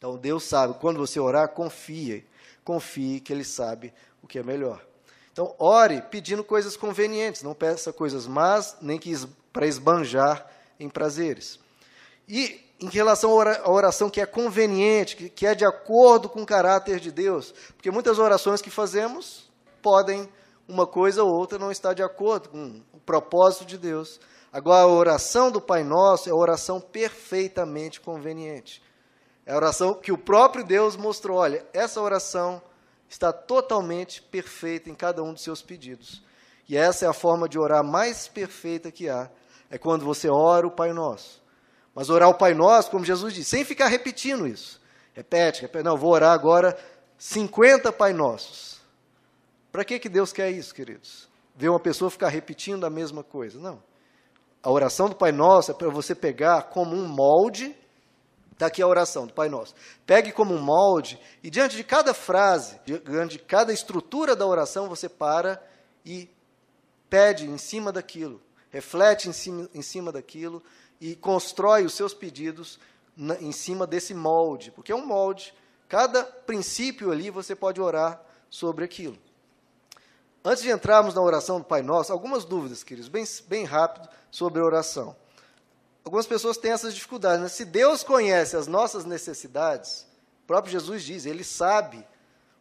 Então Deus sabe, quando você orar, confie, confie que Ele sabe o que é melhor. Então ore pedindo coisas convenientes, não peça coisas más, nem que para esbanjar em prazeres. E em relação à oração que é conveniente, que é de acordo com o caráter de Deus, porque muitas orações que fazemos podem, uma coisa ou outra, não estar de acordo com o propósito de Deus. Agora, a oração do Pai Nosso é a oração perfeitamente conveniente. É a oração que o próprio Deus mostrou. Olha, essa oração está totalmente perfeita em cada um dos seus pedidos. E essa é a forma de orar mais perfeita que há. É quando você ora o Pai Nosso. Mas orar o Pai Nosso, como Jesus disse, sem ficar repetindo isso. Repete, repete. Não, vou orar agora 50 Pai Nossos. Para que, que Deus quer isso, queridos? Ver uma pessoa ficar repetindo a mesma coisa. Não. A oração do Pai Nosso é para você pegar como um molde Está aqui a oração do Pai Nosso. Pegue como um molde e diante de cada frase, diante de cada estrutura da oração, você para e pede em cima daquilo, reflete em cima, em cima daquilo e constrói os seus pedidos na, em cima desse molde, porque é um molde. Cada princípio ali você pode orar sobre aquilo. Antes de entrarmos na oração do Pai Nosso, algumas dúvidas, queridos, bem, bem rápido sobre a oração algumas pessoas têm essas dificuldades. Né? Se Deus conhece as nossas necessidades, o próprio Jesus diz, Ele sabe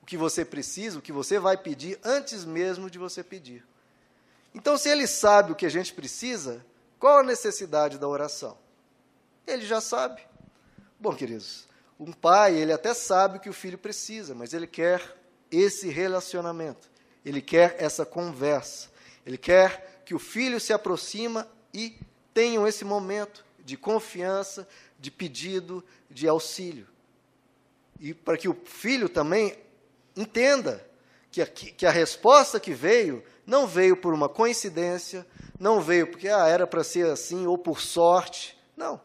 o que você precisa, o que você vai pedir antes mesmo de você pedir. Então, se Ele sabe o que a gente precisa, qual a necessidade da oração? Ele já sabe. Bom, queridos, um pai, ele até sabe o que o filho precisa, mas ele quer esse relacionamento, ele quer essa conversa, ele quer que o filho se aproxima e tenham esse momento de confiança, de pedido, de auxílio. E para que o filho também entenda que a, que a resposta que veio não veio por uma coincidência, não veio porque ah, era para ser assim ou por sorte. Não.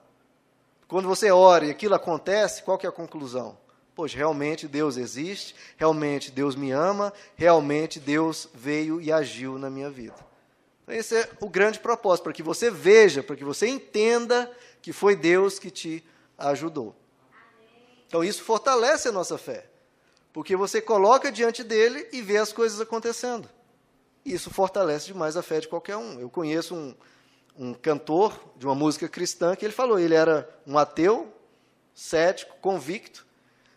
Quando você ora e aquilo acontece, qual que é a conclusão? Poxa, realmente Deus existe, realmente Deus me ama, realmente Deus veio e agiu na minha vida. Esse é o grande propósito, para que você veja, para que você entenda que foi Deus que te ajudou. Então isso fortalece a nossa fé, porque você coloca diante dele e vê as coisas acontecendo. Isso fortalece demais a fé de qualquer um. Eu conheço um, um cantor de uma música cristã que ele falou, ele era um ateu, cético, convicto,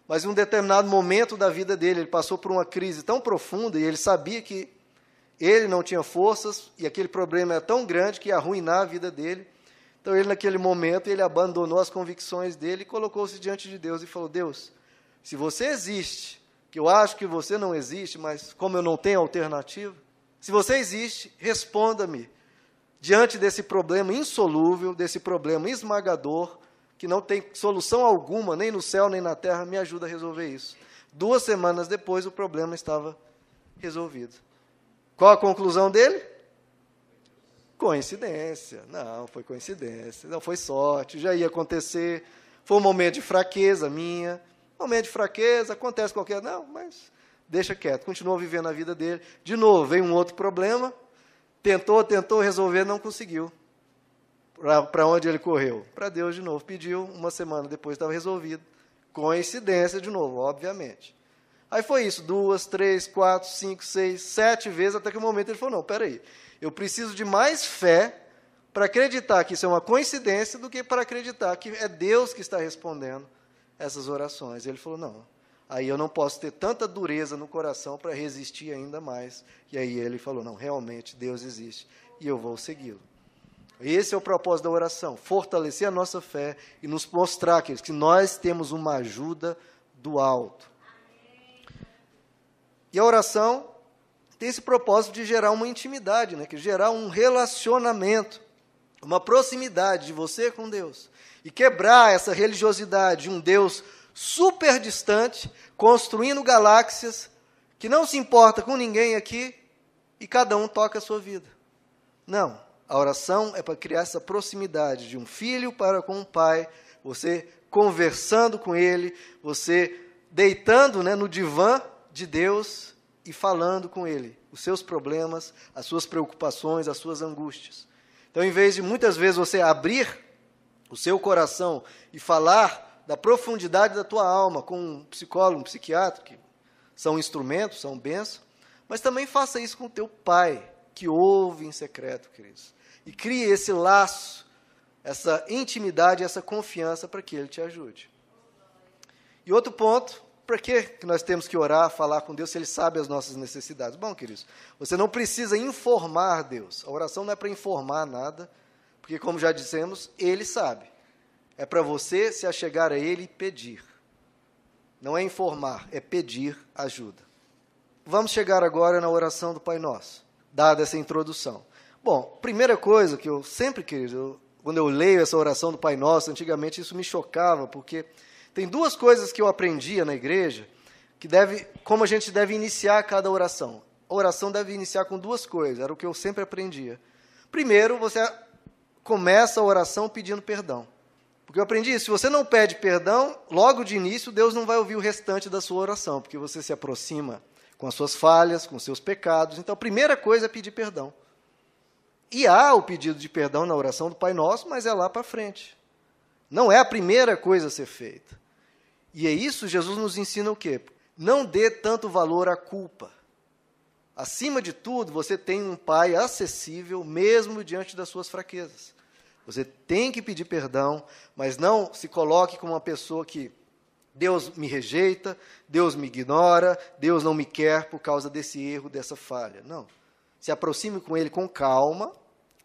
mas em um determinado momento da vida dele, ele passou por uma crise tão profunda e ele sabia que ele não tinha forças e aquele problema era tão grande que ia arruinar a vida dele. Então ele naquele momento ele abandonou as convicções dele e colocou-se diante de Deus e falou: "Deus, se você existe, que eu acho que você não existe, mas como eu não tenho alternativa, se você existe, responda-me diante desse problema insolúvel, desse problema esmagador, que não tem solução alguma, nem no céu nem na terra, me ajuda a resolver isso. Duas semanas depois, o problema estava resolvido. Qual a conclusão dele? Coincidência. Não, foi coincidência. Não foi sorte. Já ia acontecer. Foi um momento de fraqueza minha. Momento de fraqueza, acontece qualquer. Não, mas deixa quieto. Continuou vivendo a vida dele. De novo, veio um outro problema. Tentou, tentou resolver, não conseguiu. Para onde ele correu? Para Deus de novo. Pediu, uma semana depois estava resolvido. Coincidência de novo, obviamente. Aí foi isso, duas, três, quatro, cinco, seis, sete vezes, até que o momento ele falou, não, peraí, eu preciso de mais fé para acreditar que isso é uma coincidência do que para acreditar que é Deus que está respondendo essas orações. Ele falou, não, aí eu não posso ter tanta dureza no coração para resistir ainda mais. E aí ele falou, não, realmente Deus existe e eu vou segui-lo. Esse é o propósito da oração, fortalecer a nossa fé e nos mostrar que nós temos uma ajuda do alto. E a oração tem esse propósito de gerar uma intimidade, né? que gerar um relacionamento, uma proximidade de você com Deus. E quebrar essa religiosidade de um Deus super distante, construindo galáxias, que não se importa com ninguém aqui e cada um toca a sua vida. Não, a oração é para criar essa proximidade de um filho para com um pai, você conversando com ele, você deitando né, no divã de Deus e falando com Ele os seus problemas, as suas preocupações, as suas angústias. Então, em vez de muitas vezes você abrir o seu coração e falar da profundidade da tua alma com um psicólogo, um psiquiatra, que são instrumentos, são bênçãos, mas também faça isso com o teu pai, que ouve em secreto, queridos. E crie esse laço, essa intimidade, essa confiança para que ele te ajude. E outro ponto, para que nós temos que orar, falar com Deus se Ele sabe as nossas necessidades? Bom, queridos, você não precisa informar Deus. A oração não é para informar nada, porque, como já dissemos, Ele sabe. É para você se achegar a Ele e pedir. Não é informar, é pedir ajuda. Vamos chegar agora na oração do Pai Nosso, dada essa introdução. Bom, primeira coisa que eu sempre, querido, eu, quando eu leio essa oração do Pai Nosso, antigamente isso me chocava, porque tem duas coisas que eu aprendia na igreja, que deve, como a gente deve iniciar cada oração. A oração deve iniciar com duas coisas, era o que eu sempre aprendia. Primeiro, você começa a oração pedindo perdão. Porque eu aprendi isso, se você não pede perdão, logo de início, Deus não vai ouvir o restante da sua oração, porque você se aproxima com as suas falhas, com seus pecados. Então, a primeira coisa é pedir perdão. E há o pedido de perdão na oração do Pai Nosso, mas é lá para frente. Não é a primeira coisa a ser feita. E é isso Jesus nos ensina o quê? Não dê tanto valor à culpa. Acima de tudo, você tem um pai acessível, mesmo diante das suas fraquezas. Você tem que pedir perdão, mas não se coloque como uma pessoa que Deus me rejeita, Deus me ignora, Deus não me quer por causa desse erro, dessa falha. Não. Se aproxime com Ele com calma,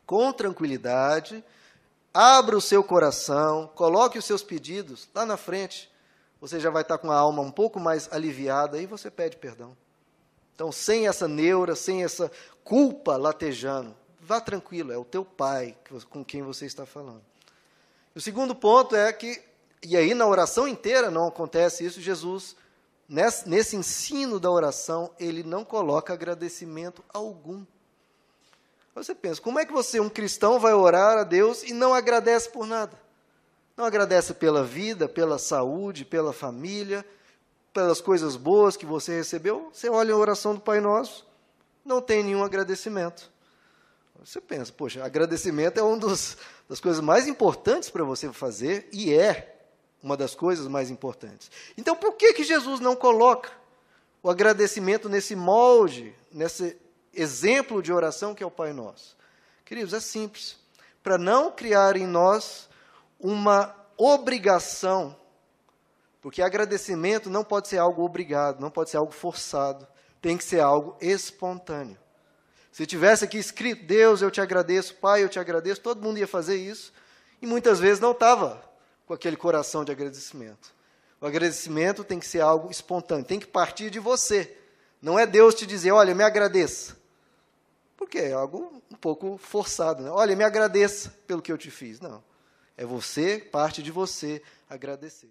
com tranquilidade, abra o seu coração, coloque os seus pedidos lá na frente você já vai estar com a alma um pouco mais aliviada e você pede perdão. Então, sem essa neura, sem essa culpa latejando, vá tranquilo, é o teu pai com quem você está falando. O segundo ponto é que, e aí na oração inteira não acontece isso, Jesus, nesse, nesse ensino da oração, ele não coloca agradecimento algum. Você pensa, como é que você, um cristão, vai orar a Deus e não agradece por nada? Não agradece pela vida, pela saúde, pela família, pelas coisas boas que você recebeu. Você olha a oração do Pai Nosso, não tem nenhum agradecimento. Você pensa, poxa, agradecimento é uma das coisas mais importantes para você fazer e é uma das coisas mais importantes. Então, por que, que Jesus não coloca o agradecimento nesse molde, nesse exemplo de oração que é o Pai Nosso? Queridos, é simples. Para não criar em nós uma obrigação, porque agradecimento não pode ser algo obrigado, não pode ser algo forçado, tem que ser algo espontâneo. Se tivesse aqui escrito, Deus, eu te agradeço, Pai, eu te agradeço, todo mundo ia fazer isso, e muitas vezes não estava com aquele coração de agradecimento. O agradecimento tem que ser algo espontâneo, tem que partir de você. Não é Deus te dizer, olha, me agradeça. Porque é algo um pouco forçado, né? Olha, me agradeça pelo que eu te fiz. Não. É você, parte de você, agradecer.